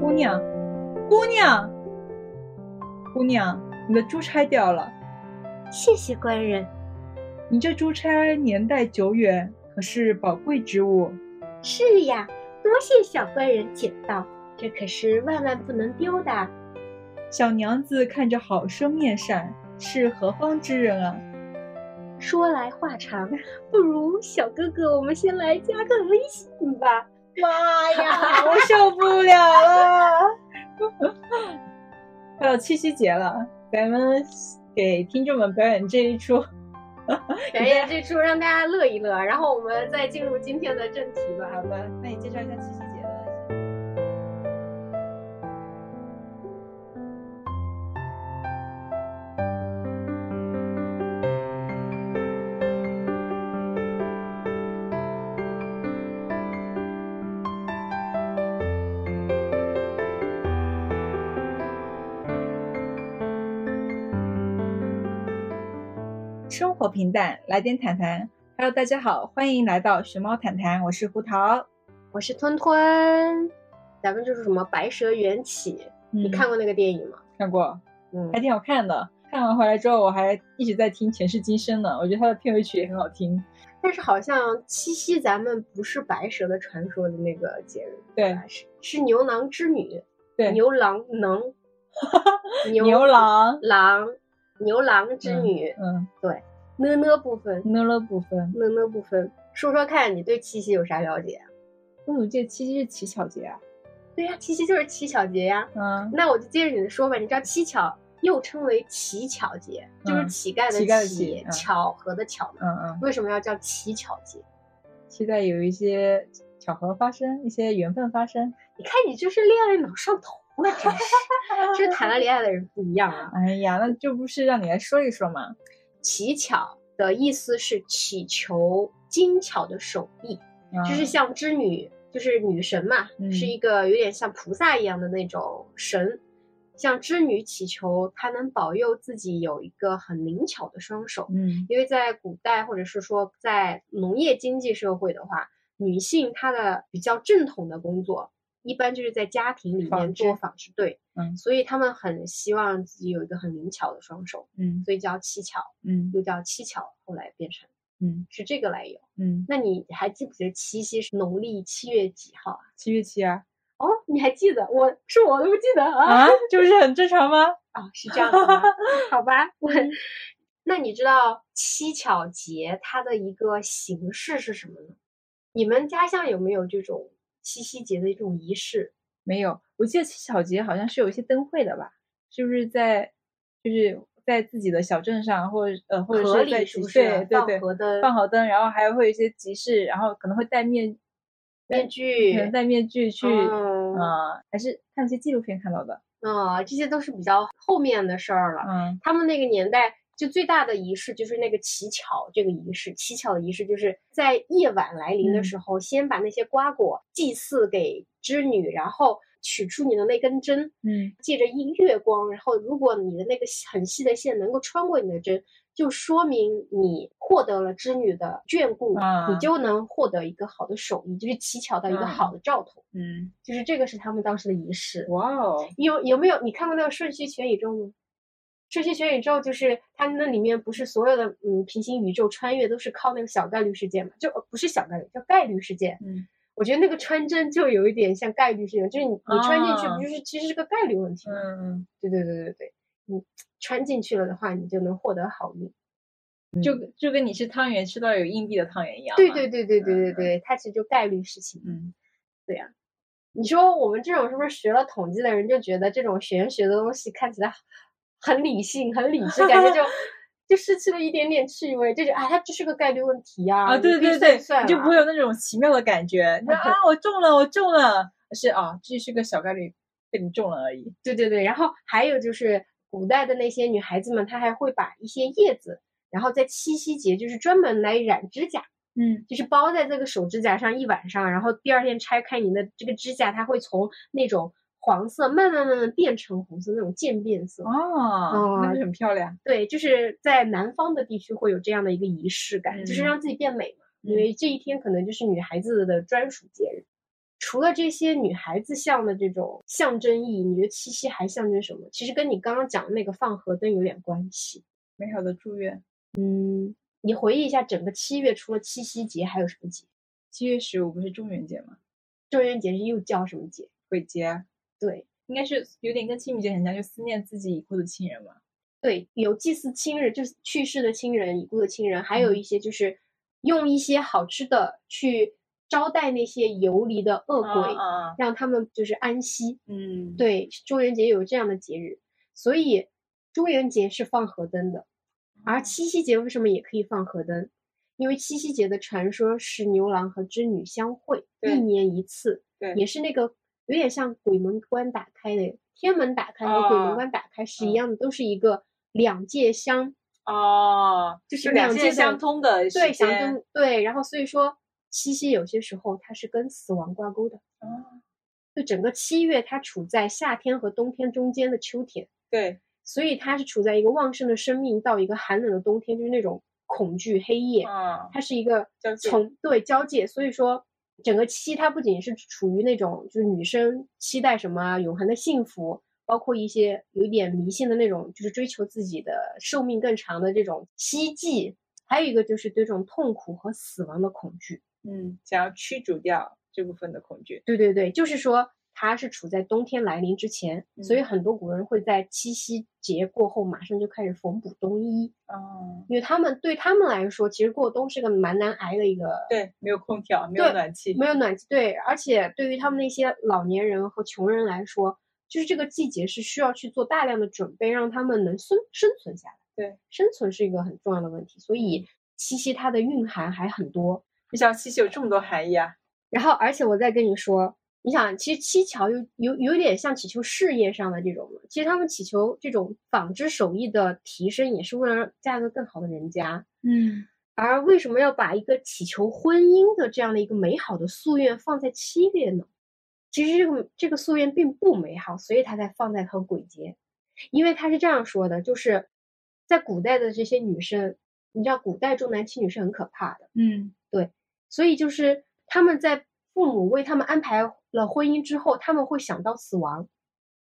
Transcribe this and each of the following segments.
姑娘，姑娘，姑娘，你的珠钗掉了。谢谢官人。你这珠钗年代久远，可是宝贵之物。是呀，多谢小官人捡到，这可是万万不能丢的。小娘子看着好生面善，是何方之人啊？说来话长，不如小哥哥，我们先来加个微信吧。妈呀，我受不了了！快到七夕节了，咱们给听众们表演这一出，表演这出让大家乐一乐，然后我们再进入今天的正题吧。好吧，那你介绍一下七夕。活平淡，来点谈谈。Hello，大家好，欢迎来到熊猫谈谈，我是胡桃，我是吞吞。咱们就是什么《白蛇缘起》，你看过那个电影吗？看过，嗯，还挺好看的。看完回来之后，我还一直在听《前世今生》呢，我觉得它的片尾曲也很好听。但是好像七夕咱们不是白蛇的传说的那个节日，对，是是牛郎织女，对，牛郎能，牛郎郎。牛郎织女，嗯，对，呢呢部分，呢呢部分，呢呢部分，说说看你对七夕有啥了解？我怎么记得七夕是乞巧节啊？对呀，七夕就是乞巧节呀。嗯，那我就接着你的说吧。你知道乞巧又称为乞巧节，就是乞丐的乞，巧合的巧嘛？嗯嗯。为什么要叫乞巧节？期待有一些巧合发生，一些缘分发生。你看你就是恋爱脑上头。了真是，这谈了恋爱的人不一样啊！哎呀，那就不是让你来说一说吗？乞巧的意思是祈求精巧的手艺，就是像织女，就是女神嘛，是一个有点像菩萨一样的那种神。像织女祈求她能保佑自己有一个很灵巧的双手。嗯，因为在古代或者是说在农业经济社会的话，女性她的比较正统的工作。一般就是在家庭里面做纺织，对，嗯，所以他们很希望自己有一个很灵巧的双手，嗯，所以叫七巧，嗯，又叫七巧，后来变成，嗯，是这个来由，嗯，那你还记不记得七夕是农历七月几号啊？七月七啊？哦，你还记得？我是我都不记得啊，这不是很正常吗？啊，是这样的吗？好吧，我，那你知道七巧节它的一个形式是什么呢？你们家乡有没有这种？七夕节的一种仪式没有，我记得七巧节好像是有一些灯会的吧？是不是在就是在自己的小镇上，或者呃，或者是在是不是对对对，放河灯，放河灯，然后还会有一些集市，然后可能会戴面面具，可能戴面具去啊，还是看一些纪录片看到的啊，这些都是比较后面的事儿了。嗯，他们那个年代。就最大的仪式就是那个乞巧这个仪式，乞巧的仪式就是在夜晚来临的时候，先把那些瓜果祭祀给织女，然后取出你的那根针，嗯，借着一月光，然后如果你的那个很细的线能够穿过你的针，就说明你获得了织女的眷顾，你就能获得一个好的手艺，就是乞巧到一个好的兆头，嗯，就是这个是他们当时的仪式。哇哦，有有没有你看过那个《瞬息全宇宙》吗？这些全宇宙就是它那里面不是所有的嗯平行宇宙穿越都是靠那个小概率事件嘛？就不是小概率，叫概率事件。嗯，我觉得那个穿针就有一点像概率事件，就是你你穿进去不就是其实是个概率问题吗？嗯嗯，对对对对对，你穿进去了的话，你就能获得好运，就就跟你吃汤圆吃到有硬币的汤圆一样。对对对对对对对，它其实就概率事情。嗯，对呀，你说我们这种是不是学了统计的人就觉得这种玄学的东西看起来？很理性，很理智，感觉就 就失去了一点点趣味，就是啊，它就是个概率问题啊，啊，对对对，就不会有那种奇妙的感觉，你说啊，我中了，我中了，是啊，这是个小概率被你中了而已。对对对，然后还有就是古代的那些女孩子们，她还会把一些叶子，然后在七夕节就是专门来染指甲，嗯，就是包在这个手指甲上一晚上，然后第二天拆开你的这个指甲，它会从那种。黄色慢慢慢慢变成红色那种渐变色哦，那就很漂亮。对，就是在南方的地区会有这样的一个仪式感，就是让自己变美嘛。因为这一天可能就是女孩子的专属节日。除了这些女孩子像的这种象征意义，你觉得七夕还象征什么？其实跟你刚刚讲的那个放河灯有点关系。美好的祝愿。嗯，你回忆一下，整个七月除了七夕节还有什么节？七月十五不是中元节吗？中元节是又叫什么节？鬼节。对，应该是有点跟清明节很像，就思念自己已故的亲人嘛。对，有祭祀亲人，就是去世的亲人、已故的亲人，还有一些就是用一些好吃的去招待那些游离的恶鬼，让他们就是安息。嗯，对，中元节有这样的节日，所以中元节是放河灯的，而七夕节为什么也可以放河灯？因为七夕节的传说是牛郎和织女相会，一年一次，对，也是那个有点像鬼门关打开的，天门打开和鬼门关打开是一样的，都是一个两界相哦，就是两界相通的，对，相通对。然后所以说七夕有些时候它是跟死亡挂钩的，哦，就整个七月它处在夏天和冬天中间的秋天，对，所以它是处在一个旺盛的生命到一个寒冷的冬天，就是那种。恐惧黑夜，它是一个从对交界，所以说整个七它不仅是处于那种就是女生期待什么永恒的幸福，包括一些有点迷信的那种，就是追求自己的寿命更长的这种希冀，还有一个就是对这种痛苦和死亡的恐惧，嗯，想要驱逐掉这部分的恐惧。对对对，就是说。它是处在冬天来临之前，所以很多古人会在七夕节过后马上就开始缝补冬衣。哦，因为他们对他们来说，其实过冬是个蛮难挨的一个。对，没有空调，没有暖气，没有暖气。对，而且对于他们那些老年人和穷人来说，就是这个季节是需要去做大量的准备，让他们能生生存下来。对，生存是一个很重要的问题，所以七夕它的蕴含还很多。你想七夕有这么多含义啊？然后，而且我再跟你说。你想，其实七巧有有有点像祈求事业上的这种，其实他们祈求这种纺织手艺的提升，也是为了嫁个更好的人家。嗯，而为什么要把一个祈求婚姻的这样的一个美好的夙愿放在七月呢？其实这个这个夙愿并不美好，所以他才放在和鬼节。因为他是这样说的，就是在古代的这些女生，你知道古代重男轻女是很可怕的。嗯，对，所以就是他们在父母为他们安排。了婚姻之后，他们会想到死亡，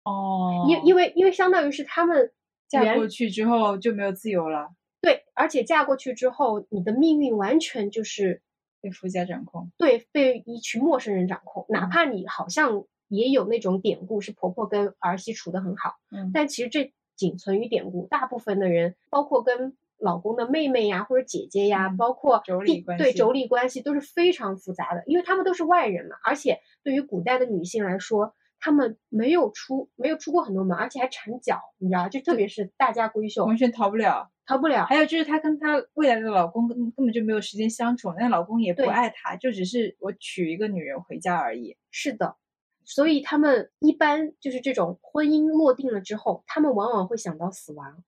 哦，因因为因为相当于是他们嫁过去之后就没有自由了，对，而且嫁过去之后，你的命运完全就是被夫家掌控，对，被一群陌生人掌控，哪怕你好像也有那种典故是婆婆跟儿媳处的很好，嗯，但其实这仅存于典故，大部分的人，包括跟。老公的妹妹呀，或者姐姐呀，包括对妯娌关系都是非常复杂的，因为他们都是外人嘛。而且对于古代的女性来说，她们没有出没有出过很多门，而且还缠脚，你知道，就特别是大家闺秀，完全逃不了，逃不了。还有就是她跟她未来的老公根根本就没有时间相处，那老公也不爱她，就只是我娶一个女人回家而已。是的，所以他们一般就是这种婚姻落定了之后，他们往往会想到死亡。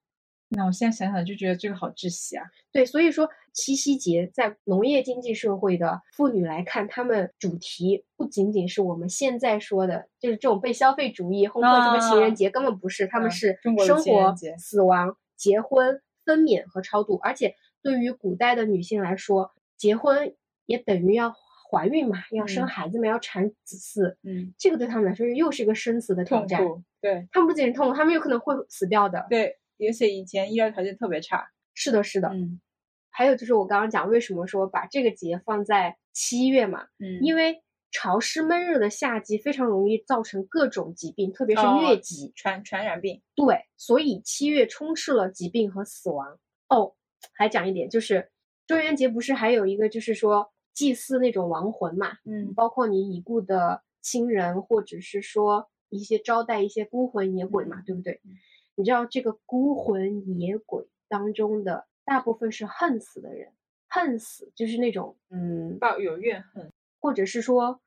那我现在想想就觉得这个好窒息啊！对，所以说七夕节在农业经济社会的妇女来看，她们主题不仅仅是我们现在说的，就是这种被消费主义烘托出的情人节，根本不是，他们是生活、死亡、结婚、分娩和超度。而且对于古代的女性来说，结婚也等于要怀孕嘛，要生孩子嘛，要产子嗣。嗯，这个对他们来说又是一个生死的挑战。对他们不仅是痛苦，他们有可能会死掉的。对。而且以前医疗条件特别差，是的，是的，嗯，还有就是我刚刚讲，为什么说把这个节放在七月嘛，嗯，因为潮湿闷热的夏季非常容易造成各种疾病，特别是疟疾、传传染病。对，所以七月充斥了疾病和死亡。哦，还讲一点，就是中元节不是还有一个，就是说祭祀那种亡魂嘛，嗯，包括你已故的亲人，或者是说一些招待一些孤魂野鬼嘛，对不对？你知道这个孤魂野鬼当中的大部分是恨死的人，恨死就是那种嗯抱有怨恨，或者是说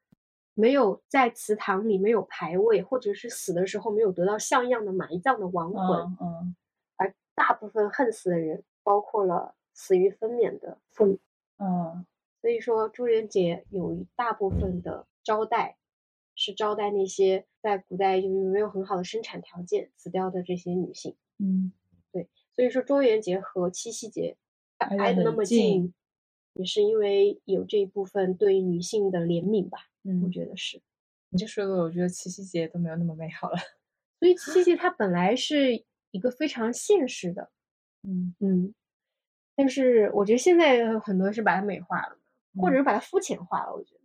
没有在祠堂里没有牌位，或者是死的时候没有得到像样的埋葬的亡魂。嗯，而大部分恨死的人，包括了死于分娩的妇女。嗯，所以说朱元节有一大部分的招待。是招待那些在古代就是没有很好的生产条件死掉的这些女性。嗯，对，所以说中元节和七夕节挨得那么近，也是因为有这一部分对女性的怜悯吧。嗯，我觉得是。你这说的，我觉得七夕节都没有那么美好了。所以七夕节它本来是一个非常现实的，嗯嗯，但是我觉得现在很多是把它美化了，或者是把它肤浅化了。我觉得，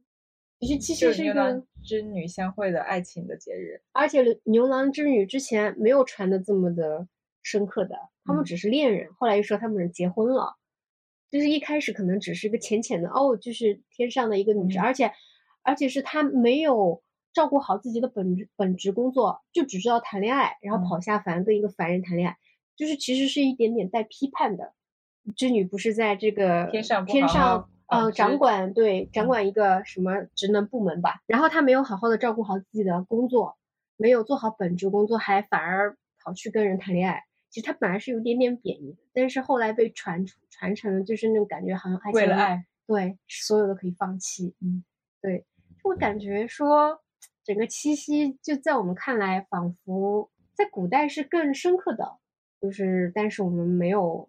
其实其实是一个织女相会的爱情的节日，而且牛郎织女之前没有传的这么的深刻的，他们只是恋人，后来又说他们结婚了，就是一开始可能只是个浅浅的哦，就是天上的一个女神，而且而且是他没有。照顾好自己的本职本职工作，就只知道谈恋爱，然后跑下凡跟一个凡人谈恋爱，就是其实是一点点带批判的。织女不是在这个天上天上呃掌管对掌管一个什么职能部门吧，然后他没有好好的照顾好自己的工作，没有做好本职工作，还反而跑去跟人谈恋爱。其实他本来是有点点贬义的，但是后来被传传承了，就是那种感觉好像爱为了爱，对所有的可以放弃。嗯，对，我感觉说。整个七夕就在我们看来，仿佛在古代是更深刻的，就是但是我们没有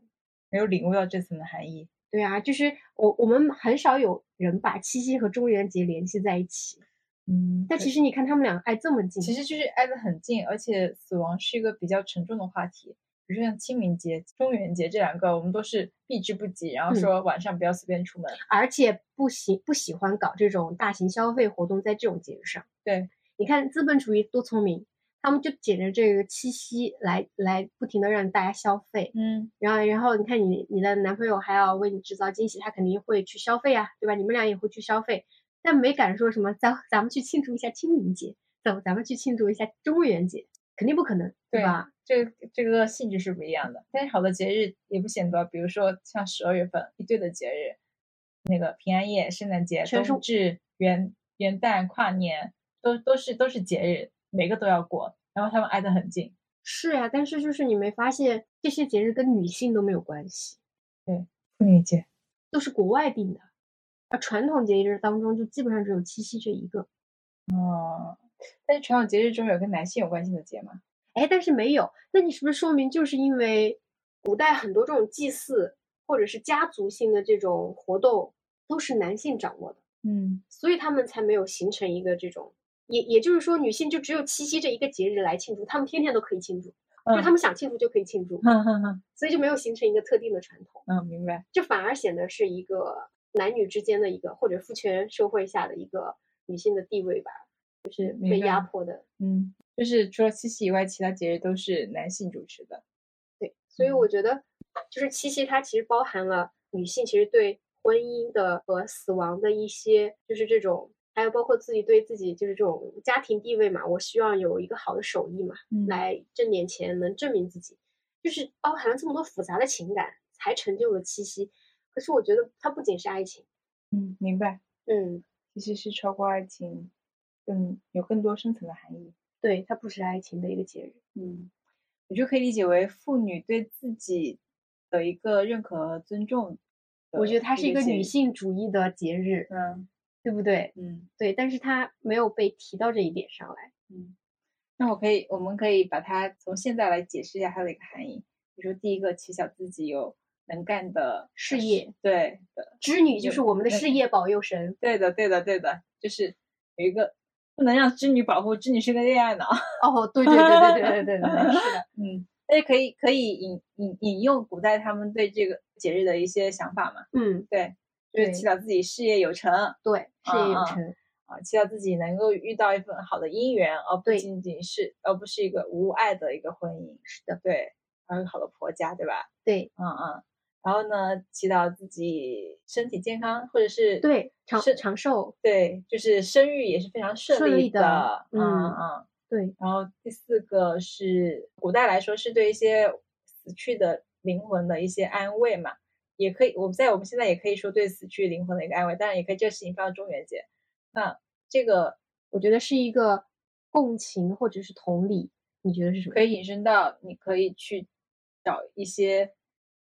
没有领悟到这层的含义。对啊，就是我我们很少有人把七夕和中元节联系在一起。嗯，但其实你看他们两个挨这么近，其实就是挨得很近，而且死亡是一个比较沉重的话题。比如说像清明节、中元节这两个，我们都是避之不及。然后说晚上不要随便出门，而且不喜不喜欢搞这种大型消费活动在这种节日上。对，你看资本主义多聪明，他们就捡着这个七夕来来不停的让大家消费。嗯，然后然后你看你你的男朋友还要为你制造惊喜，他肯定会去消费啊，对吧？你们俩也会去消费，但没敢说什么咱咱们去庆祝一下清明节，走咱们去庆祝一下中元节，肯定不可能，对吧？这这个性质是不一样的，但是好的节日也不显多，比如说像十二月份一堆的节日，那个平安夜、圣诞节、冬至、元元旦、跨年，都都是都是节日，每个都要过，然后他们挨得很近。是呀，但是就是你没发现这些节日跟女性都没有关系？对，妇女节都是国外定的，而传统节日当中就基本上只有七夕这一个。哦，但是传统节日中有跟男性有关系的节吗？哎，但是没有，那你是不是说明就是因为古代很多这种祭祀或者是家族性的这种活动都是男性掌握的，嗯，所以他们才没有形成一个这种，也也就是说女性就只有七夕这一个节日来庆祝，她们天天都可以庆祝，就她们想庆祝就可以庆祝，嗯所以就没有形成一个特定的传统。嗯，明白。就反而显得是一个男女之间的一个或者父权社会下的一个女性的地位吧，就是被压迫的，嗯。就是除了七夕以外，其他节日都是男性主持的。对，所以我觉得，就是七夕它其实包含了女性其实对婚姻的和死亡的一些，就是这种，还有包括自己对自己就是这种家庭地位嘛，我希望有一个好的手艺嘛，来挣点钱，能证明自己，就是包含了这么多复杂的情感，才成就了七夕。可是我觉得它不仅是爱情，嗯，明白，嗯，其实是超过爱情，更有更多深层的含义。对，它不是爱情的一个节日，嗯，我就可以理解为妇女对自己的一个认可和尊重。我觉得它是一个女性主义的节日，嗯，对不对？嗯，对，但是他没有被提到这一点上来，嗯，那我可以，我们可以把它从现在来解释一下它的一个含义。比如说，第一个，祈祷自己有能干的事业，对的，织女就是我们的事业保佑神，对的，对的，对的，就是有一个。不能让织女保护，织女是个恋爱脑。哦，对对对对对对对对，是的，嗯，那可以可以引引引用古代他们对这个节日的一些想法嘛？嗯，对，就是祈祷自己事业有成，对，事业有成啊，祈祷自己能够遇到一份好的姻缘，而不仅仅是而不是一个无爱的一个婚姻。是的，对，还有好的婆家，对吧？对，嗯嗯。然后呢，祈祷自己身体健康，或者是对长长寿，对，就是生育也是非常顺利的，嗯嗯，对。然后第四个是古代来说是对一些死去的灵魂的一些安慰嘛，也可以，我们在我们现在也可以说对死去灵魂的一个安慰，当然也可以这个事情放到中元节。那这个我觉得是一个共情或者是同理，你觉得是什么？可以引申到你可以去找一些。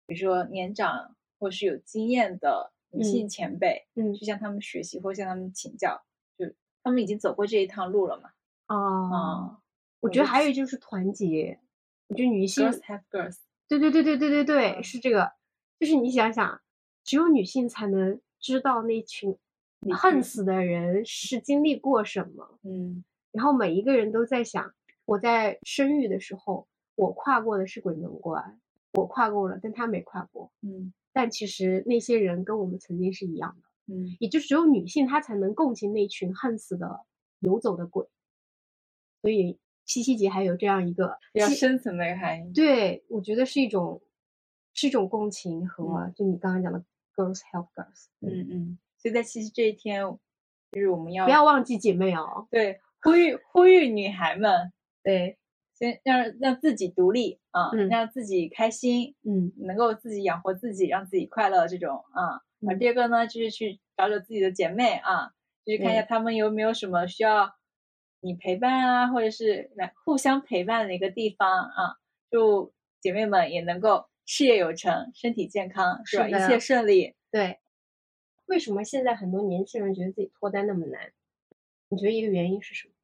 比如说年长或是有经验的女性前辈，嗯，去向他们学习或向他们请教，就他们已经走过这一趟路了嘛。啊，我觉得还有就是团结。我觉得女性，girls have girls，对对对对对对对，是这个。就是你想想，只有女性才能知道那群恨死的人是经历过什么。嗯，然后每一个人都在想，我在生育的时候，我跨过的是鬼门关，我跨过了，但他没跨过。嗯，但其实那些人跟我们曾经是一样的。嗯，也就只有女性她才能共情那群恨死的游走的鬼。所以七夕节还有这样一个比较深层的含义。对，我觉得是一种。是一种共情和就你刚刚讲的 girls help girls，嗯。嗯，所以在七夕这一天，就是我们要不要忘记姐妹哦，对，呼吁呼吁女孩们，对，先让让自己独立啊，让自己开心，嗯，能够自己养活自己，让自己快乐这种啊。啊，第二个呢，就是去找找自己的姐妹啊，就是看一下她们有没有什么需要你陪伴啊，或者是来互相陪伴的一个地方啊，就姐妹们也能够。事业有成，身体健康，是吧？一切顺利。对。为什么现在很多年轻人觉得自己脱单那么难？你觉得一个原因是什么？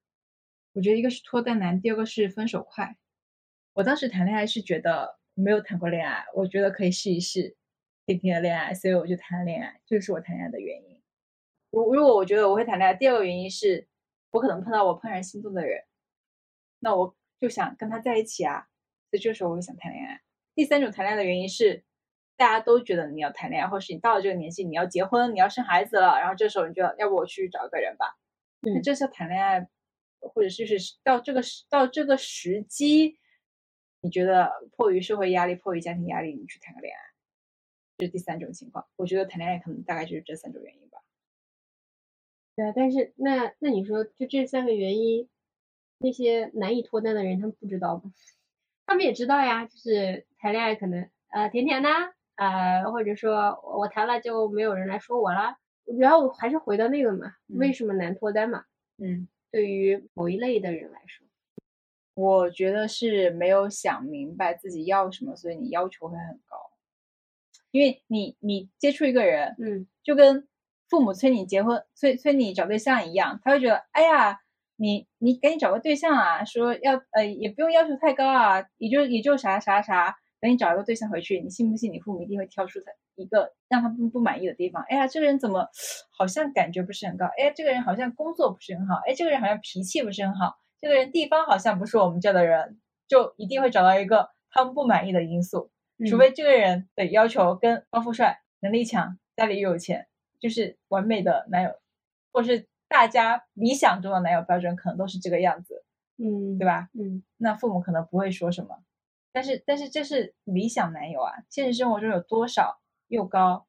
我觉得一个是脱单难，第二个是分手快。我当时谈恋爱是觉得没有谈过恋爱，我觉得可以试一试甜甜的恋爱，所以我就谈了恋爱，这是我谈恋爱的原因。我如果我觉得我会谈恋爱，第二个原因是我可能碰到我怦然心动的人，那我就想跟他在一起啊，所以这时候我就想谈恋爱。第三种谈恋爱的原因是，大家都觉得你要谈恋爱，或是你到了这个年纪你要结婚，你要生孩子了，然后这时候你就要不我去找一个人吧。嗯，这是谈恋爱，或者就是到这个时到这个时机，你觉得迫于社会压力、迫于家庭压力，你去谈个恋爱，这是第三种情况。我觉得谈恋爱可能大概就是这三种原因吧。对啊，但是那那你说就这三个原因，那些难以脱单的人他们不知道吗？他们也知道呀，就是谈恋爱可能呃甜甜的，呃或者说我谈了就没有人来说我了，然后还是回到那个嘛，为什么难脱单嘛？嗯，对于某一类的人来说，我觉得是没有想明白自己要什么，所以你要求会很高。因为你你接触一个人，嗯，就跟父母催你结婚、催催你找对象一样，他会觉得哎呀。你你赶紧找个对象啊！说要呃也不用要求太高啊，也就也就啥啥啥。等你找一个对象回去，你信不信你父母一定会挑出他一个让他们不满意的地方？哎呀，这个人怎么好像感觉不是很高？哎，这个人好像工作不是很好？哎，这个人好像脾气不是很好？这个人地方好像不是我们这的人，就一定会找到一个他们不满意的因素。除非这个人的要求跟高富帅、能力强、家里又有钱，就是完美的男友，或是。大家理想中的男友标准可能都是这个样子，嗯，对吧？嗯，那父母可能不会说什么，但是但是这是理想男友啊，现实生活中有多少又高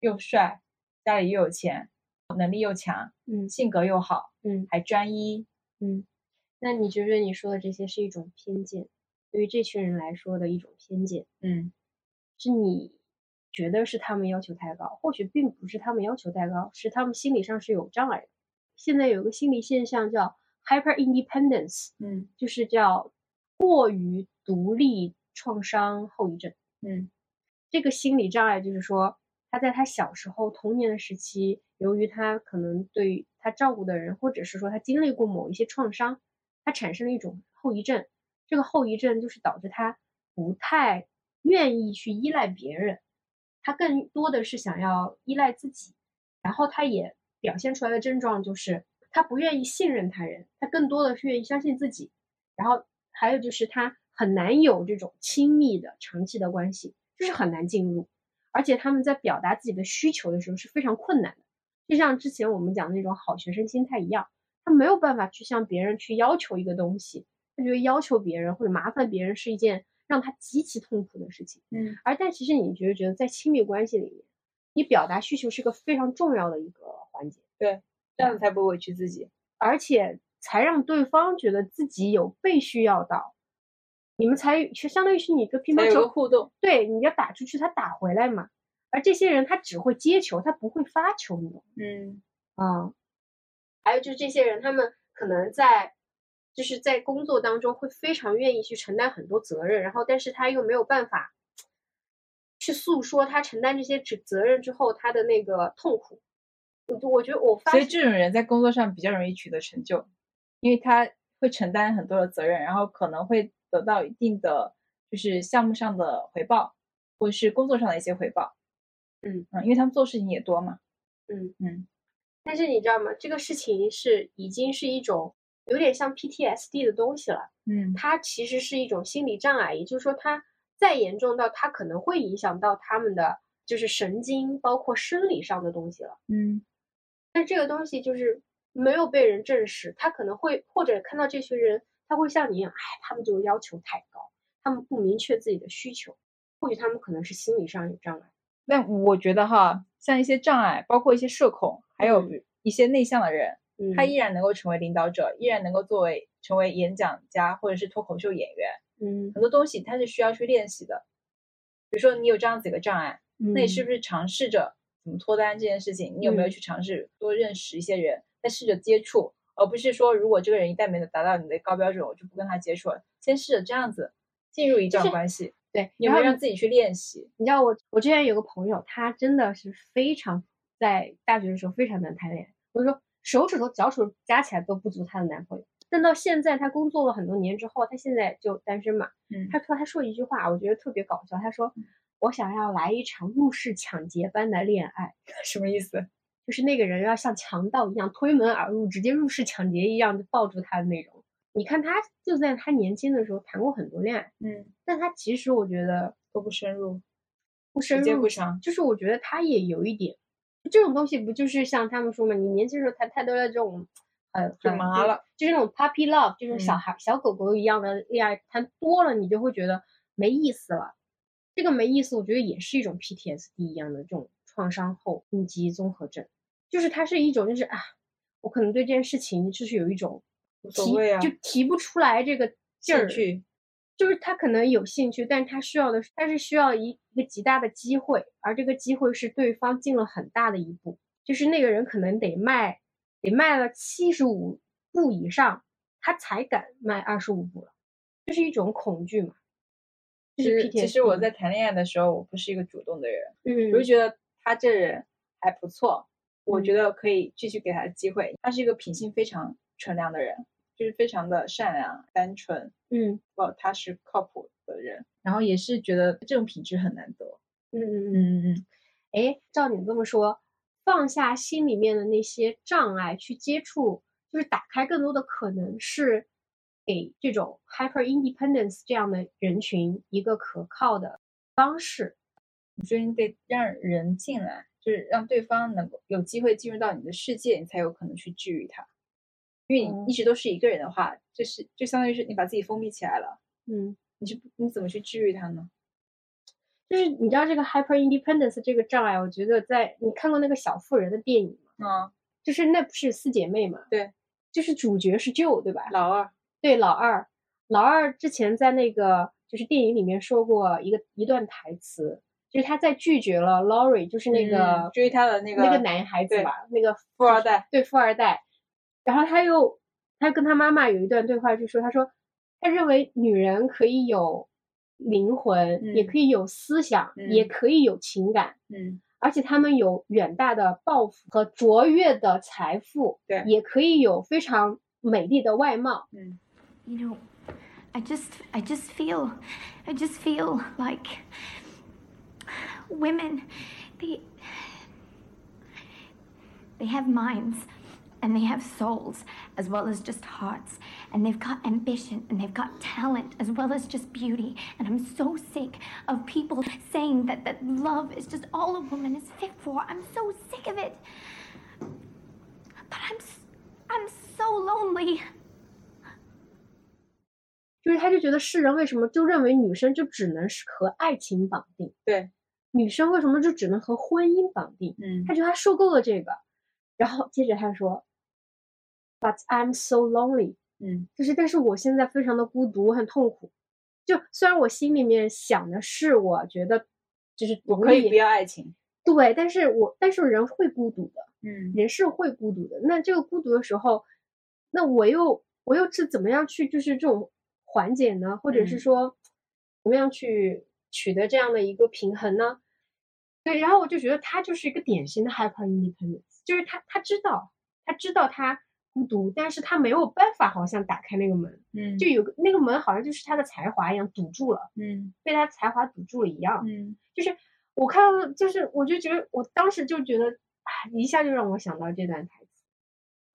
又帅，家里又有钱，能力又强，嗯，性格又好，嗯，还专一，嗯，那你觉得你说的这些是一种偏见，对于这群人来说的一种偏见，嗯，是你觉得是他们要求太高，或许并不是他们要求太高，是他们心理上是有障碍的。现在有个心理现象叫 hyper independence，嗯，就是叫过于独立创伤后遗症。嗯，这个心理障碍就是说，他在他小时候童年的时期，由于他可能对他照顾的人，或者是说他经历过某一些创伤，他产生了一种后遗症。这个后遗症就是导致他不太愿意去依赖别人，他更多的是想要依赖自己，然后他也。表现出来的症状就是他不愿意信任他人，他更多的是愿意相信自己。然后还有就是他很难有这种亲密的长期的关系，就是很难进入。而且他们在表达自己的需求的时候是非常困难的，就像之前我们讲的那种好学生心态一样，他没有办法去向别人去要求一个东西，他觉得要求别人或者麻烦别人是一件让他极其痛苦的事情。嗯，而但其实你觉得觉得在亲密关系里面。你表达需求是个非常重要的一个环节，对，这样子才不会委屈自己，而且才让对方觉得自己有被需要到，你们才就相当于是你个乒乓球互动，对，你要打出去，他打回来嘛。而这些人他只会接球，他不会发球，你懂？嗯啊，还有就是这些人，他们可能在就是在工作当中会非常愿意去承担很多责任，然后但是他又没有办法。去诉说他承担这些责责任之后他的那个痛苦，我我觉得我发所以这种人在工作上比较容易取得成就，因为他会承担很多的责任，然后可能会得到一定的就是项目上的回报，或者是工作上的一些回报。嗯嗯，因为他们做事情也多嘛。嗯嗯。但是你知道吗？这个事情是已经是一种有点像 PTSD 的东西了。嗯，它其实是一种心理障碍，也就是说，它再严重到它可能会影响到他们的就是神经，包括生理上的东西了。嗯，但这个东西就是没有被人证实，他可能会或者看到这群人，他会像你一样，哎，他们就要求太高，他们不明确自己的需求，或许他们可能是心理上有障碍。那我觉得哈，像一些障碍，包括一些社恐，还有一些内向的人，他依然能够成为领导者，依然能够作为成为演讲家或者是脱口秀演员。嗯，很多东西他是需要去练习的。比如说你有这样子一个障碍，那那你是不是尝试着怎么脱单这件事情？你有没有去尝试多认识一些人，再试着接触，而不是说如果这个人一旦没有达到你的高标准，我就不跟他接触了。先试着这样子进入一段关系。对，然后让自己去练习？你知道我，我之前有个朋友，他真的是非常在大学的时候非常难谈恋爱，我就说手指头、脚趾加起来都不足她的男朋友。但到现在，她工作了很多年之后，她现在就单身嘛。嗯，她说她说一句话，我觉得特别搞笑。她说：“我想要来一场入室抢劫般的恋爱。”什么意思？就是那个人要像强盗一样推门而入，直接入室抢劫一样就抱住他的那种。你看他就在他年轻的时候谈过很多恋爱，嗯，但他其实我觉得都不深入，不深入不长，就是我觉得他也有一点，这种东西不就是像他们说嘛，你年轻时候谈太多的这种，很很麻了，就是那种 puppy love，就是小孩、小狗狗一样的恋爱，谈多了你就会觉得没意思了。这个没意思，我觉得也是一种 PTSD 一样的这种创伤后应激综合症，就是它是一种就是啊，我可能对这件事情就是有一种。无所谓啊，就提不出来这个劲儿，就是他可能有兴趣，但是他需要的，他是需要一一个极大的机会，而这个机会是对方进了很大的一步，就是那个人可能得迈，得迈了七十五步以上，他才敢迈二十五步了，这是一种恐惧嘛。其实其实我在谈恋爱的时候，我不是一个主动的人，嗯，我就觉得他这人还不错，我觉得可以继续给他机会，他是一个品性非常纯良的人。就是非常的善良、单纯，嗯，哦，他是靠谱的人，然后也是觉得这种品质很难得，嗯嗯嗯。嗯嗯，哎，照你这么说，放下心里面的那些障碍，去接触，就是打开更多的可能，是给这种 hyper independence 这样的人群一个可靠的方式。我觉得你得让人进来，就是让对方能够有机会进入到你的世界，你才有可能去治愈他。因为你一直都是一个人的话，就是就相当于是你把自己封闭起来了，嗯，你是你怎么去治愈他呢？就是你知道这个 hyper independence 这个障碍，我觉得在你看过那个小妇人的电影吗？嗯，就是那不是四姐妹嘛？对，就是主角是 Jo 对吧？老二，对老二，老二之前在那个就是电影里面说过一个一段台词，就是他在拒绝了 Laurie，就是那个追他的那个那个男孩子吧，那个富二代，对富二代。然后他又，他跟他妈妈有一段对话，就说：“他说，他认为女人可以有灵魂，也可以有思想，也可以有情感，嗯，而且他们有远大的抱负和卓越的财富，对，也可以有非常美丽的外貌。”嗯，You know, I just, I just feel, I just feel like women, they, they have minds. and they have souls as well as just hearts. And they've got ambition and they've got talent as well as just beauty. And i'm so sick of people saying that that love is just all a woman is fit for. I'm so sick of it. But i'm i'm so lonely 就是他就觉得世人为什么就认为女生就只能是和爱情绑定？对，女生为什么就只能和婚姻绑定？嗯，他觉得他受够了这个，然后接着他说 But I'm so lonely，嗯，就是，但是我现在非常的孤独，我很痛苦。就虽然我心里面想的是，我觉得就是我可以不要爱情，对，但是我但是人会孤独的，嗯，人是会孤独的。那这个孤独的时候，那我又我又是怎么样去就是这种缓解呢？或者是说怎么样去取得这样的一个平衡呢？对，然后我就觉得他就是一个典型的 hyper independence，就是他他知道他知道他。孤独，但是他没有办法，好像打开那个门，嗯，就有个那个门，好像就是他的才华一样堵住了，嗯，被他才华堵住了一样，嗯，就是我看到就是我就觉得我当时就觉得，一下就让我想到这段台词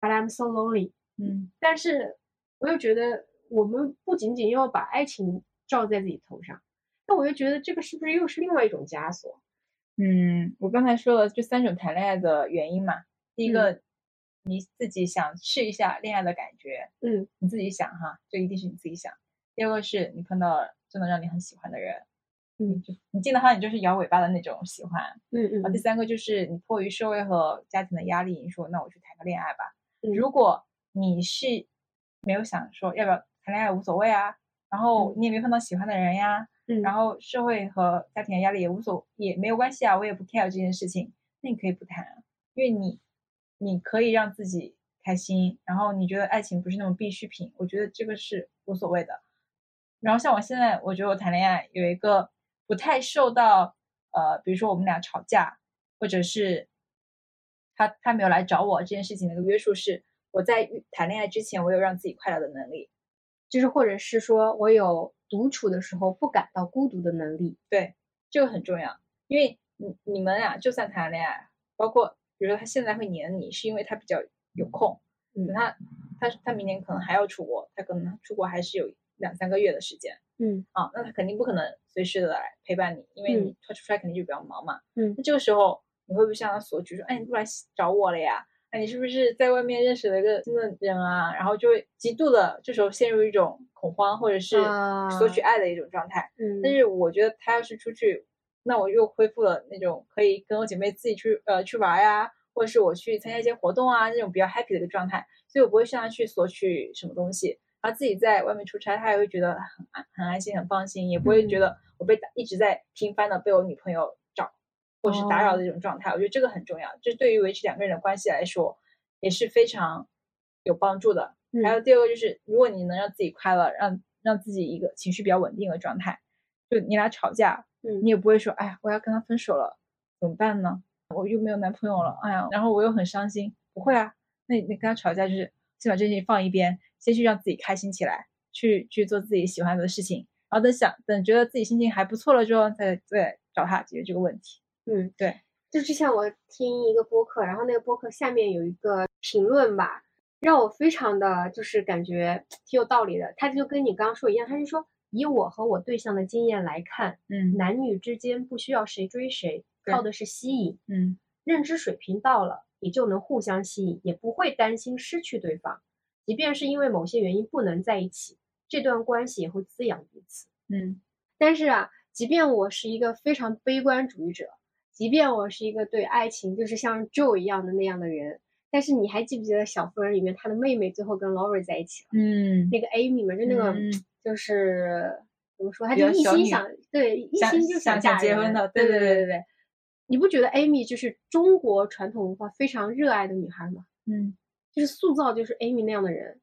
，But I'm so lonely。嗯，但是我又觉得我们不仅仅要把爱情罩在自己头上，那我又觉得这个是不是又是另外一种枷锁？嗯，我刚才说了这三种谈恋爱的原因嘛，第一个。你自己想试一下恋爱的感觉，嗯，你自己想哈，这一定是你自己想。第二个是你碰到了真的让你很喜欢的人，嗯，就你见到他你就是摇尾巴的那种喜欢，嗯嗯。第三个就是你迫于社会和家庭的压力，你说那我去谈个恋爱吧。嗯，如果你是没有想说要不要谈恋爱无所谓啊，然后你也没碰到喜欢的人呀，嗯，然后社会和家庭的压力也无所也没有关系啊，我也不 care 这件事情，那你可以不谈，因为你。你可以让自己开心，然后你觉得爱情不是那种必需品，我觉得这个是无所谓的。然后像我现在，我觉得我谈恋爱有一个不太受到呃，比如说我们俩吵架，或者是他他没有来找我这件事情的一个约束是，我在谈恋爱之前，我有让自己快乐的能力，就是或者是说我有独处的时候不感到孤独的能力。对，这个很重要，因为你你们俩就算谈恋爱，包括。比如说他现在会黏你，是因为他比较有空。嗯，他他他明年可能还要出国，他可能出国还是有两三个月的时间。嗯，啊，那他肯定不可能随时的来陪伴你，因为你他出差肯定就比较忙嘛。嗯，那这个时候你会不会向他索取说，哎，你不来找我了呀？哎，你是不是在外面认识了一个新的人啊？然后就会极度的这时候陷入一种恐慌或者是索取爱的一种状态。嗯，但是我觉得他要是出去。那我又恢复了那种可以跟我姐妹自己去呃去玩呀，或者是我去参加一些活动啊那种比较 happy 的一个状态，所以我不会向他去索取什么东西。他自己在外面出差，他也会觉得很安很安心很放心，也不会觉得我被打一直在频繁的被我女朋友找或是打扰的一种状态。我觉得这个很重要，这对于维持两个人的关系来说也是非常有帮助的。还有第二个就是，如果你能让自己快乐，让让自己一个情绪比较稳定的状态，就你俩吵架。嗯，你也不会说，哎呀，我要跟他分手了，怎么办呢？我又没有男朋友了，哎呀，然后我又很伤心。不会啊，那你跟他吵架就是先把这些放一边，先去让自己开心起来，去去做自己喜欢的事情，然后等想等觉得自己心情还不错了之后，再再找他解决这个问题。嗯，对。就之前我听一个播客，然后那个播客下面有一个评论吧，让我非常的就是感觉 挺有道理的。他就跟你刚刚说一样，他就说。以我和我对象的经验来看，嗯，男女之间不需要谁追谁，靠的是吸引，嗯，认知水平到了，也就能互相吸引，也不会担心失去对方。即便是因为某些原因不能在一起，这段关系也会滋养彼此，嗯。但是啊，即便我是一个非常悲观主义者，即便我是一个对爱情就是像 Joe 一样的那样的人，但是你还记不记得《小妇人》里面她的妹妹最后跟 Laurie 在一起了？嗯，那个 Amy 嘛，就那个。就是怎么说，她就一心想对，一心就想想结婚的，对对对对对。你不觉得 Amy 就是中国传统文化非常热爱的女孩吗？嗯，就是塑造就是 Amy 那样的人。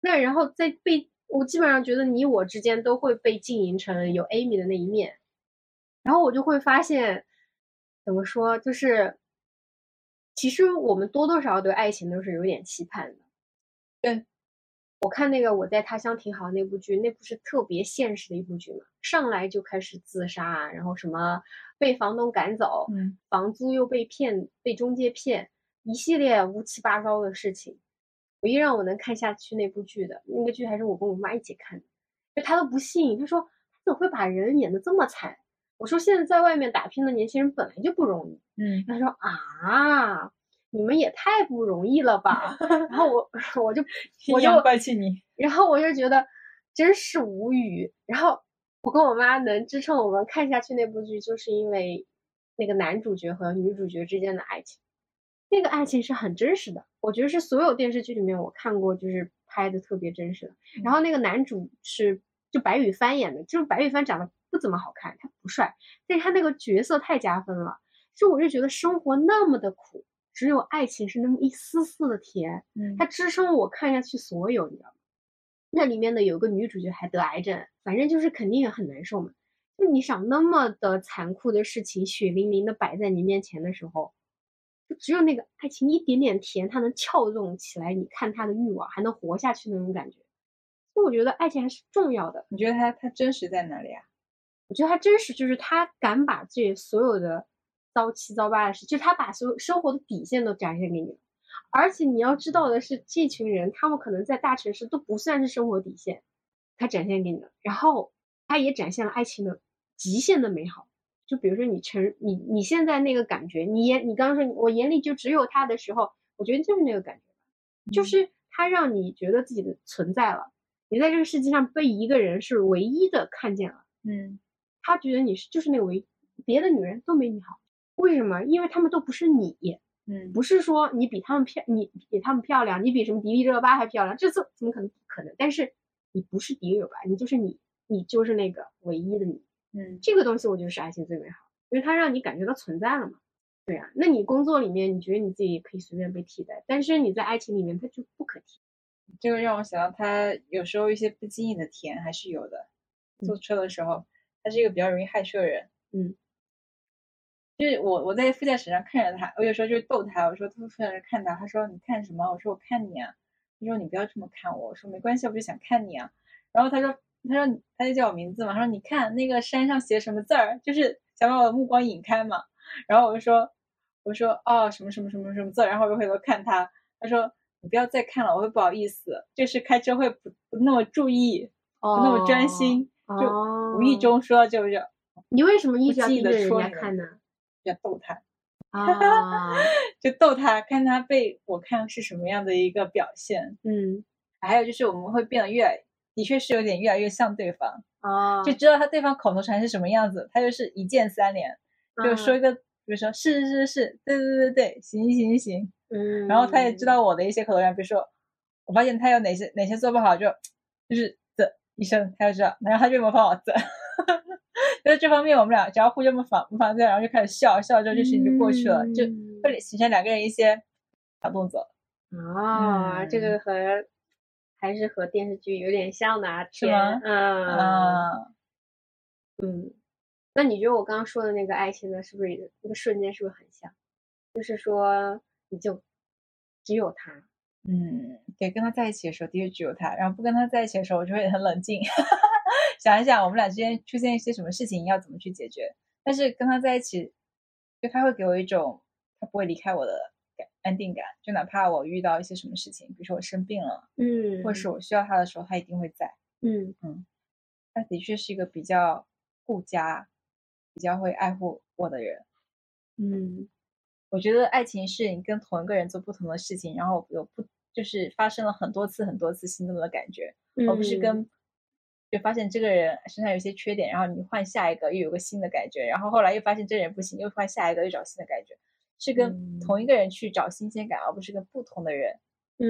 那然后在被我基本上觉得你我之间都会被经营成有 Amy 的那一面，然后我就会发现，怎么说，就是其实我们多多少少对爱情都是有点期盼的，对。我看那个我在他乡挺好那部剧，那不是特别现实的一部剧嘛？上来就开始自杀，然后什么被房东赶走，嗯，房租又被骗，被中介骗，一系列乌七八糟的事情。唯一让我能看下去那部剧的那个剧，还是我跟我妈一起看的，就他都不信，她说他怎么会把人演的这么惨？我说现在在外面打拼的年轻人本来就不容易，嗯，他说啊。你们也太不容易了吧！然后我 我就 我就怪气你，然后我就觉得真是无语。然后我跟我妈能支撑我们看下去那部剧，就是因为那个男主角和女主角之间的爱情，那个爱情是很真实的。我觉得是所有电视剧里面我看过就是拍的特别真实的。然后那个男主是就白宇帆演的，就是白宇帆长得不怎么好看，他不帅，但是他那个角色太加分了。就我就觉得生活那么的苦。只有爱情是那么一丝丝的甜，嗯，它支撑我看下去所有，你知道吗？那里面的有个女主角还得癌症，反正就是肯定也很难受嘛。就你想那么的残酷的事情，血淋淋的摆在你面前的时候，就只有那个爱情一点点甜，它能撬动起来你看他的欲望，还能活下去那种感觉。所以我觉得爱情还是重要的。你觉得它它真实在哪里啊？我觉得他真实，就是他敢把这所有的糟七糟八的事，就他把所有生活的底线都展现给你。而且你要知道的是，这群人他们可能在大城市都不算是生活底线，他展现给你的。然后他也展现了爱情的极限的美好。就比如说你成你你现在那个感觉，你眼你刚刚说我眼里就只有他的时候，我觉得就是那个感觉，就是他让你觉得自己的存在了，你在这个世界上被一个人是唯一的看见了，嗯，他觉得你是就是那个唯别的女人都没你好，为什么？因为他们都不是你。嗯，不是说你比他们漂，你比他们漂亮，你比什么迪丽热巴还漂亮，这怎怎么可能？不可能。但是你不是迪丽热巴，你就是你，你就是那个唯一的你。嗯，这个东西我觉得是爱情最美好，因为它让你感觉到存在了嘛。对呀，那你工作里面你觉得你自己可以随便被替代，但是你在爱情里面它就不可替。这个让我想到，他有时候一些不经意的甜还是有的。坐车的时候，他是一个比较容易害羞的人。嗯。就是我我在副驾驶上看着他，我有时候就逗他，我说他副驾驶看他，他说你看什么？我说我看你啊。他说你不要这么看我，我说没关系，我就想看你啊。然后他说他说他就叫我名字嘛，他说你看那个山上写什么字儿，就是想把我的目光引开嘛。然后我就说我说哦什么什么什么什么字，然后我就回头看他，他说你不要再看了，我会不好意思，就是开车会不不那么注意，不那么专心，就无意中说就就。你为什么一直要盯着人家看呢？要逗他啊，就逗他，看他被我看是什么样的一个表现。嗯，还有就是我们会变得越来，的确是有点越来越像对方啊，就知道他对方口头禅是什么样子，他就是一键三连，就说一个，比如说是是是是，对对对对，行行行行，嗯，然后他也知道我的一些口头禅，比如说我发现他有哪些哪些做不好，就就是啧一声，他就知道，然后他就模仿我啧。在 这方面，我们俩只要互相模仿模仿对，然后就开始笑笑，之后这事情就过去了，就会形成两个人一些小动作。啊，这个和还是和电视剧有点像的啊，是吗？嗯嗯，那你觉得我刚刚说的那个爱情呢，是不是那个瞬间是不是很像？就是说，你就只有他，嗯，对，跟他在一起的时候的确只有他，然后不跟他在一起的时候，我就会很冷静。想一想，我们俩之间出现一些什么事情，要怎么去解决？但是跟他在一起，就他会给我一种他不会离开我的感安定感。就哪怕我遇到一些什么事情，比如说我生病了，嗯，或者是我需要他的时候，他一定会在。嗯嗯，他的确是一个比较顾家、比较会爱护我的人。嗯，我觉得爱情是你跟同一个人做不同的事情，然后有不就是发生了很多次、很多次心动的感觉，而不是跟。就发现这个人身上有一些缺点，然后你换下一个又有个新的感觉，然后后来又发现这人不行，又换下一个又找新的感觉，是跟同一个人去找新鲜感，而不是跟不同的人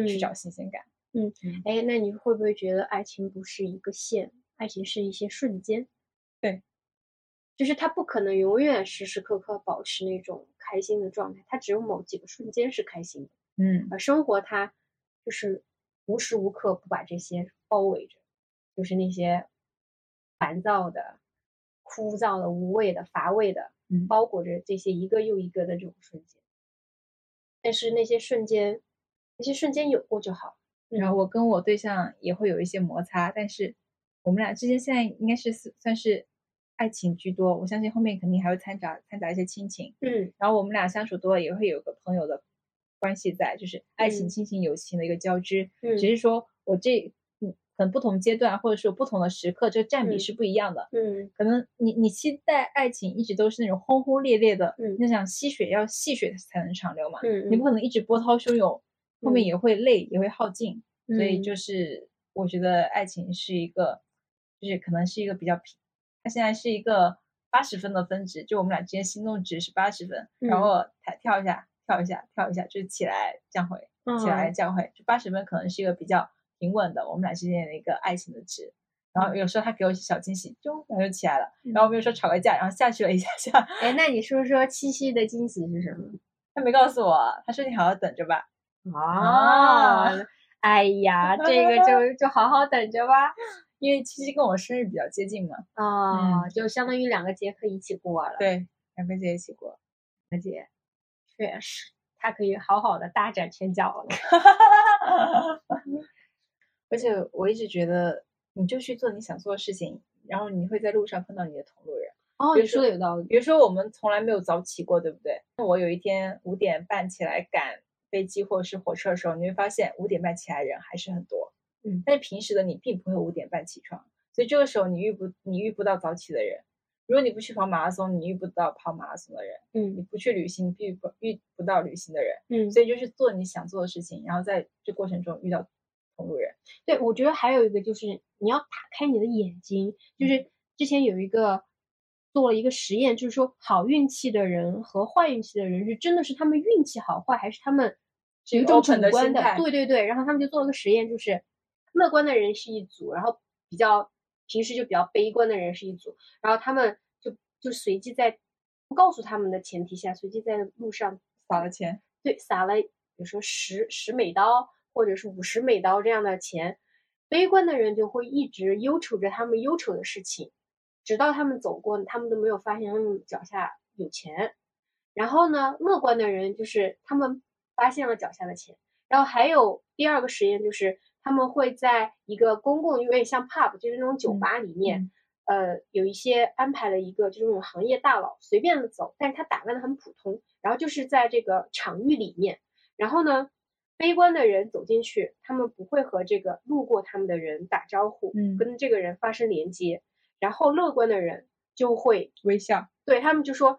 去找新鲜感。嗯，哎，那你会不会觉得爱情不是一个线，爱情是一些瞬间？对，就是他不可能永远时时刻刻保持那种开心的状态，他只有某几个瞬间是开心的。嗯，而生活它就是无时无刻不把这些包围着。就是那些烦躁的、枯燥的、无味的、乏味的，包裹着这些一个又一个的这种瞬间。但是那些瞬间，那些瞬间有过就好。然后我跟我对象也会有一些摩擦，但是我们俩之间现在应该是算是爱情居多。我相信后面肯定还会掺杂掺杂一些亲情。嗯，然后我们俩相处多了，也会有个朋友的关系在，就是爱情、亲情、友情的一个交织。嗯，只是说我这可。能不同阶段，或者说不同的时刻，这个占比是不一样的。嗯，可能你你期待爱情一直都是那种轰轰烈烈的，嗯，那想吸血要细水才能长流嘛，嗯，你不可能一直波涛汹涌，后面也会累，也会耗尽。所以就是我觉得爱情是一个，就是可能是一个比较平，它现在是一个八十分的分值，就我们俩之间心动值是八十分，然后跳跳一下，跳一下，跳一下，就是起来降回，起来降回，就八十分可能是一个比较。平稳的，我们俩之间的一个爱情的值，然后有时候他给我小惊喜，就然后就起来了。然后我们有时候吵个架，然后下去了一下下。哎，那你说说七夕的惊喜是什么？他没告诉我，他说你好好等着吧。啊，哎呀，这个就就好好等着吧，因为七夕跟我生日比较接近嘛。啊，就相当于两个节可以一起过了。对，两个节一起过，两个节，确实，他可以好好的大展拳脚了。而且我一直觉得，你就去做你想做的事情，然后你会在路上碰到你的同路人。哦，你说的有道理。比如说我们从来没有早起过，对不对？我有一天五点半起来赶飞机或者是火车的时候，你会发现五点半起来人还是很多。嗯，但是平时的你并不会五点半起床，所以这个时候你遇不你遇不到早起的人。如果你不去跑马拉松，你遇不到跑马拉松的人。嗯，你不去旅行，遇不遇不到旅行的人。嗯，所以就是做你想做的事情，然后在这过程中遇到同路人。对，我觉得还有一个就是你要打开你的眼睛。就是之前有一个做了一个实验，就是说好运气的人和坏运气的人是真的是他们运气好坏，还是他们有一种主观的？对对对。然后他们就做了个实验，就是乐观的人是一组，然后比较。平时就比较悲观的人是一组，然后他们就就随机在不告诉他们的前提下，随机在路上撒了钱，对，撒了比如说十十美刀或者是五十美刀这样的钱，悲观的人就会一直忧愁着他们忧愁的事情，直到他们走过，他们都没有发现他们脚下有钱。然后呢，乐观的人就是他们发现了脚下的钱。然后还有第二个实验就是。他们会在一个公共，有点像 pub，就是那种酒吧里面，呃，有一些安排了一个就是那种行业大佬随便的走，但是他打扮的很普通，然后就是在这个场域里面，然后呢，悲观的人走进去，他们不会和这个路过他们的人打招呼，嗯，跟这个人发生连接，然后乐观的人就会微笑，对他们就说，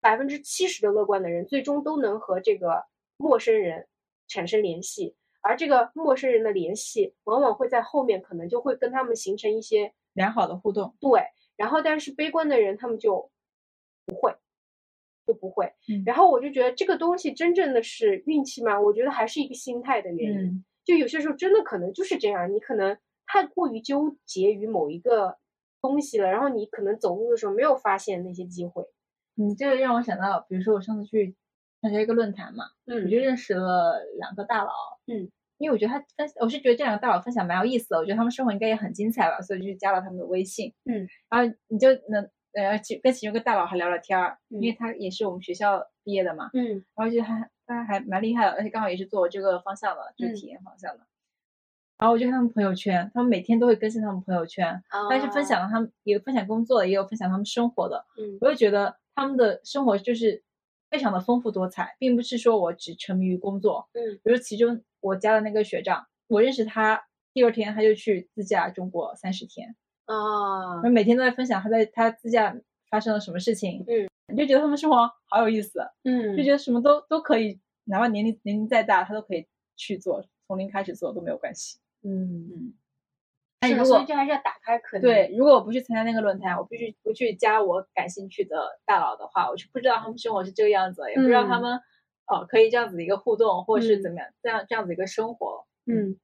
百分之七十的乐观的人最终都能和这个陌生人产生联系。而这个陌生人的联系，往往会在后面，可能就会跟他们形成一些良好的互动。对，然后但是悲观的人，他们就不会，就不会。嗯，然后我就觉得这个东西真正的是运气吗？我觉得还是一个心态的原因。就有些时候真的可能就是这样，你可能太过于纠结于某一个东西了，然后你可能走路的时候没有发现那些机会。你这个让我想到，比如说我上次去。参加一个论坛嘛，嗯，我就认识了两个大佬，嗯，因为我觉得他分，我是觉得这两个大佬分享蛮有意思的，我觉得他们生活应该也很精彩吧，所以就加了他们的微信，嗯，然后你就能呃去跟其中一个大佬还聊聊天儿，因为他也是我们学校毕业的嘛，嗯，然后就还他还蛮厉害的，而且刚好也是做我这个方向的，就是体验方向的，然后我就看他们朋友圈，他们每天都会更新他们朋友圈，但是分享了他们也分享工作的，也有分享他们生活的，嗯，我就觉得他们的生活就是。非常的丰富多彩，并不是说我只沉迷于工作。嗯，比如其中我家的那个学长，我认识他第二天他就去自驾中国三十天啊，每天都在分享他在他自驾发生了什么事情。嗯，你就觉得他们生活好有意思。嗯，就觉得什么都都可以，哪怕年龄年龄再大，他都可以去做，从零开始做都没有关系。嗯嗯。是的，所以这还是要打开可能。对，如果我不去参加那个论坛，我必须不去加我感兴趣的大佬的话，我就不知道他们生活是这个样子，也不知道他们哦可以这样子的一个互动，或者是怎么样这样这样子一个生活。嗯，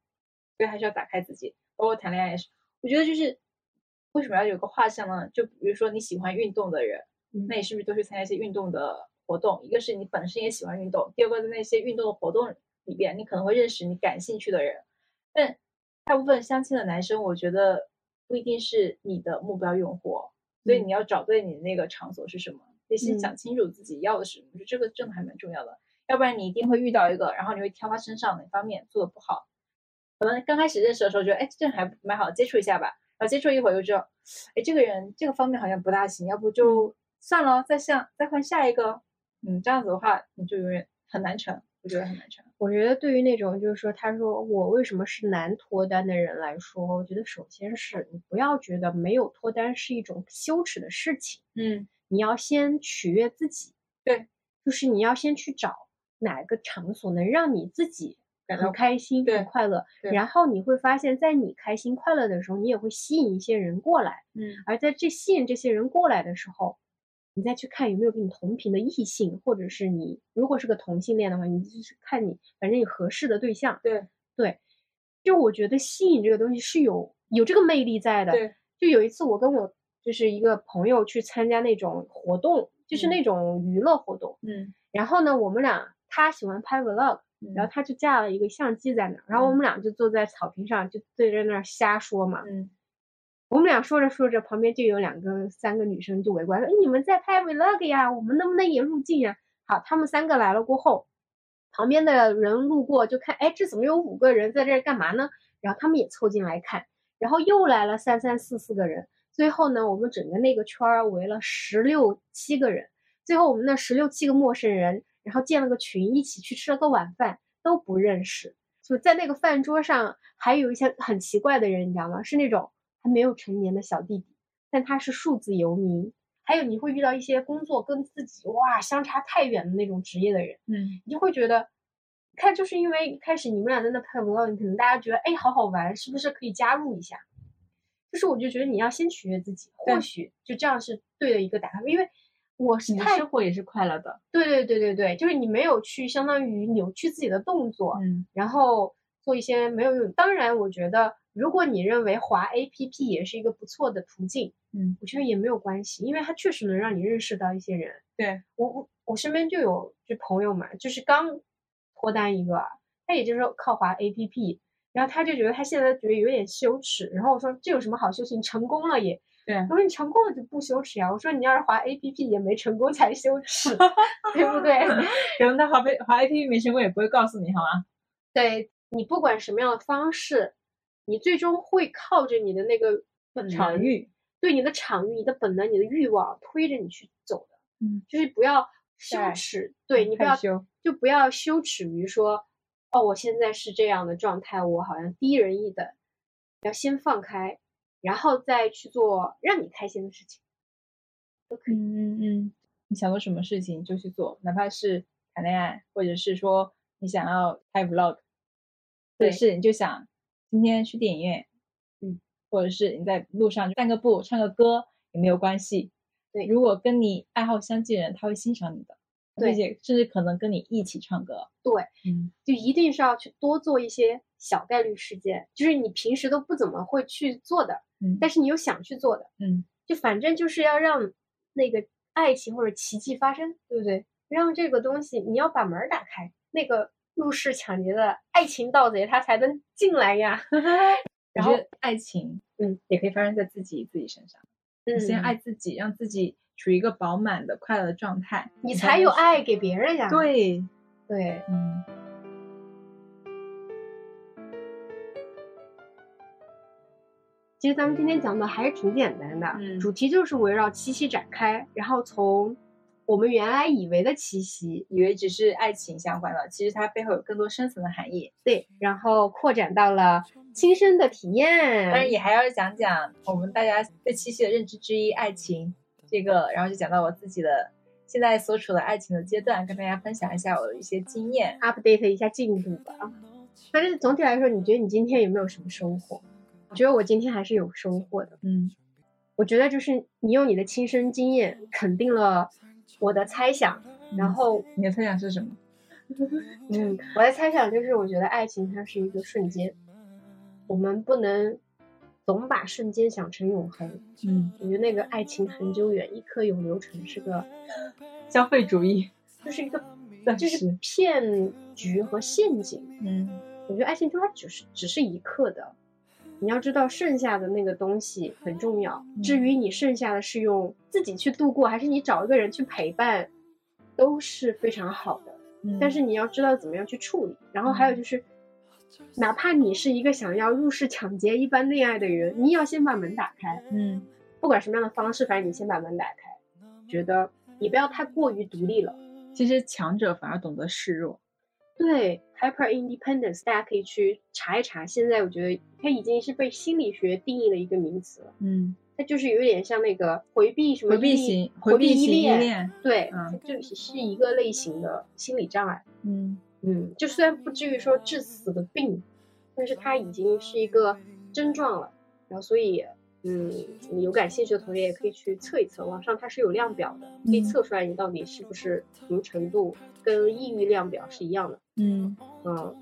所以还是要打开自己，包括谈恋爱也是。我觉得就是为什么要有个画像呢？就比如说你喜欢运动的人，那你是不是都去参加一些运动的活动？一个是你本身也喜欢运动，第二个在那些运动的活动里边，你可能会认识你感兴趣的人，但。大部分相亲的男生，我觉得不一定是你的目标用户，所以你要找对你的那个场所是什么，得先想清楚自己要的是什么，这个真的还蛮重要的，要不然你一定会遇到一个，然后你会挑他身上哪方面做的不好，可能刚开始认识的时候觉得，哎，这还蛮好，接触一下吧，然后接触一会儿又知道，哎，这个人这个方面好像不大行，要不就算了，再下再换下一个，嗯，这样子的话你就永远很难成。我觉得很难成。我觉得对于那种就是说，他说我为什么是难脱单的人来说，我觉得首先是你不要觉得没有脱单是一种羞耻的事情。嗯，你要先取悦自己。对，就是你要先去找哪个场所能让你自己感到开心、很快乐。然后你会发现，在你开心快乐的时候，你也会吸引一些人过来。嗯，而在这吸引这些人过来的时候。你再去看有没有跟你同频的异性，或者是你如果是个同性恋的话，你就是看你反正有合适的对象。对对，就我觉得吸引这个东西是有有这个魅力在的。对，就有一次我跟我就是一个朋友去参加那种活动，就是那种娱乐活动。嗯。然后呢，我们俩他喜欢拍 vlog，然后他就架了一个相机在那儿，然后我们俩就坐在草坪上就对着那儿瞎说嘛。嗯。我们俩说着说着，旁边就有两个、三个女生就围过来说：“你们在拍 vlog 呀？我们能不能也入镜呀？”好，他们三个来了过后，旁边的人路过就看，哎，这怎么有五个人在这干嘛呢？然后他们也凑进来看，然后又来了三三四四个人。最后呢，我们整个那个圈儿围了十六七个人，最后我们那十六七个陌生人，然后建了个群，一起去吃了个晚饭，都不认识。就在那个饭桌上，还有一些很奇怪的人，你知道吗？是那种还没有成年的小弟弟，但他是数字游民。还有你会遇到一些工作跟自己哇相差太远的那种职业的人，嗯，你就会觉得，看就是因为一开始你们俩在那拍 vlog，可能大家觉得哎好好玩，是不是可以加入一下？就是我就觉得你要先取悦自己，或许就这样是对的一个答案，因为我是太生活也是快乐的，对对对对对，就是你没有去相当于扭曲自己的动作，嗯，然后做一些没有用。当然，我觉得如果你认为滑 APP 也是一个不错的途径。嗯，我觉得也没有关系，因为它确实能让你认识到一些人。对我，我我身边就有就朋友嘛，就是刚脱单一个，他也就是靠滑 APP，然后他就觉得他现在觉得有点羞耻，然后我说这有什么好羞耻？你成功了也，对，我说你成功了就不羞耻呀。我说你要是滑 APP 也没成功才羞耻，对不对？可能他滑滑 APP 没成功也不会告诉你，好吗？对你不管什么样的方式，你最终会靠着你的那个场域。对你的场域、你的本能、你的欲望推着你去走的，嗯，就是不要羞耻，对你不要就不要羞耻于说，哦，我现在是这样的状态，我好像低人一等，要先放开，然后再去做让你开心的事情，都可以。嗯嗯嗯，你想做什么事情就去做，哪怕是谈恋爱，或者是说你想要拍 vlog，或者是你就想今天去电影院。嗯或者是你在路上散个步、唱个歌也没有关系。对，如果跟你爱好相近的人，他会欣赏你的，对，甚至可能跟你一起唱歌。对，嗯，就一定是要去多做一些小概率事件，就是你平时都不怎么会去做的，嗯，但是你又想去做的，嗯，就反正就是要让那个爱情或者奇迹发生，对不对？让这个东西你要把门打开，那个入室抢劫的爱情盗贼他才能进来呀。然后爱情，嗯，也可以发生在自己自己身上。嗯，先爱自己，让自己处于一个饱满的、快乐的状态，你才有爱给别人呀。对，对，嗯。其实咱们今天讲的还是挺简单的，嗯，主题就是围绕七夕展开，然后从。我们原来以为的七夕，以为只是爱情相关的，其实它背后有更多深层的含义。对，然后扩展到了亲身的体验，当然也还要讲讲我们大家对七夕的认知之一——爱情这个，然后就讲到我自己的现在所处的爱情的阶段，跟大家分享一下我的一些经验，update 一下进度吧。反正总体来说，你觉得你今天有没有什么收获？我觉得我今天还是有收获的。嗯，我觉得就是你用你的亲身经验肯定了。我的猜想，然后你的猜想是什么？嗯，我的猜想就是，我觉得爱情它是一个瞬间，我们不能总把瞬间想成永恒。嗯，我觉得那个爱情很久远，一刻永流传是个 消费主义，就是一个 就是骗局和陷阱。嗯，我觉得爱情就它只是只是一刻的。你要知道，剩下的那个东西很重要。至于你剩下的是用自己去度过，还是你找一个人去陪伴，都是非常好的。但是你要知道怎么样去处理。然后还有就是，哪怕你是一个想要入室抢劫一般恋爱的人，你也要先把门打开。嗯，不管什么样的方式，反正你先把门打开。觉得你不要太过于独立了。其实强者反而懂得示弱。对，hyper independence，大家可以去查一查。现在我觉得它已经是被心理学定义了一个名词了。嗯，它就是有点像那个回避什么回避型回避依恋，对，嗯，就是一个类型的心理障碍。嗯嗯，就虽然不至于说致死的病，但是它已经是一个症状了。然后所以，嗯，你有感兴趣的同学也可以去测一测，网上它是有量表的，可以测出来你到底是不是什么程度。跟抑郁量表是一样的。嗯嗯，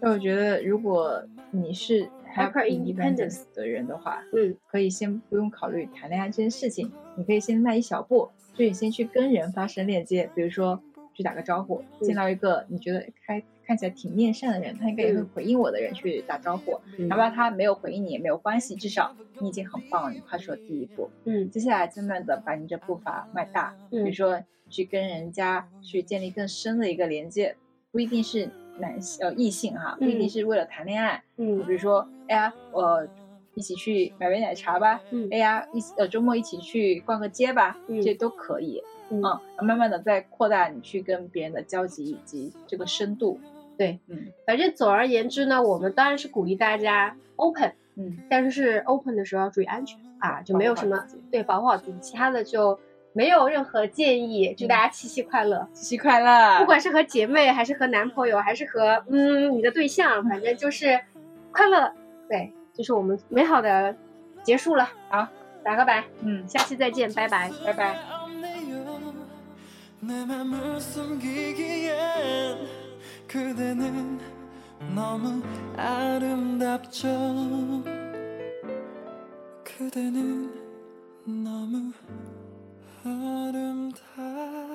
那我觉得如果你是 hyper independence 的人的话，嗯，可以先不用考虑谈恋爱这件事情，你可以先迈一小步，就你先去跟人发生链接，比如说去打个招呼，见到一个你觉得开看起来挺面善的人，他应该也会回应我的人去打招呼，哪怕他没有回应你也没有关系，至少你已经很棒了，你跨出了第一步。嗯，接下来慢慢的把你这步伐迈大，比如说。去跟人家去建立更深的一个连接，不一定是男性呃异性哈，不一定是为了谈恋爱，嗯，比如说，哎呀，我一起去买杯奶茶吧，嗯，哎呀，一起呃周末一起去逛个街吧，这都可以，嗯，慢慢的再扩大你去跟别人的交集以及这个深度，对，嗯，反正总而言之呢，我们当然是鼓励大家 open，嗯，但是是 open 的时候要注意安全啊，就没有什么对保护好自己，其他的就没有任何建议，祝大家七夕快乐，七夕快乐，不管是和姐妹还是和男朋友还是和嗯你的对象，反正就是快乐，对。就是我们美好的结束了，好，打个拜，嗯，下期再见，拜拜，拜拜。 내 맘을 숨기기엔 그대는 너무 아름답죠. 그대는 너무 아름답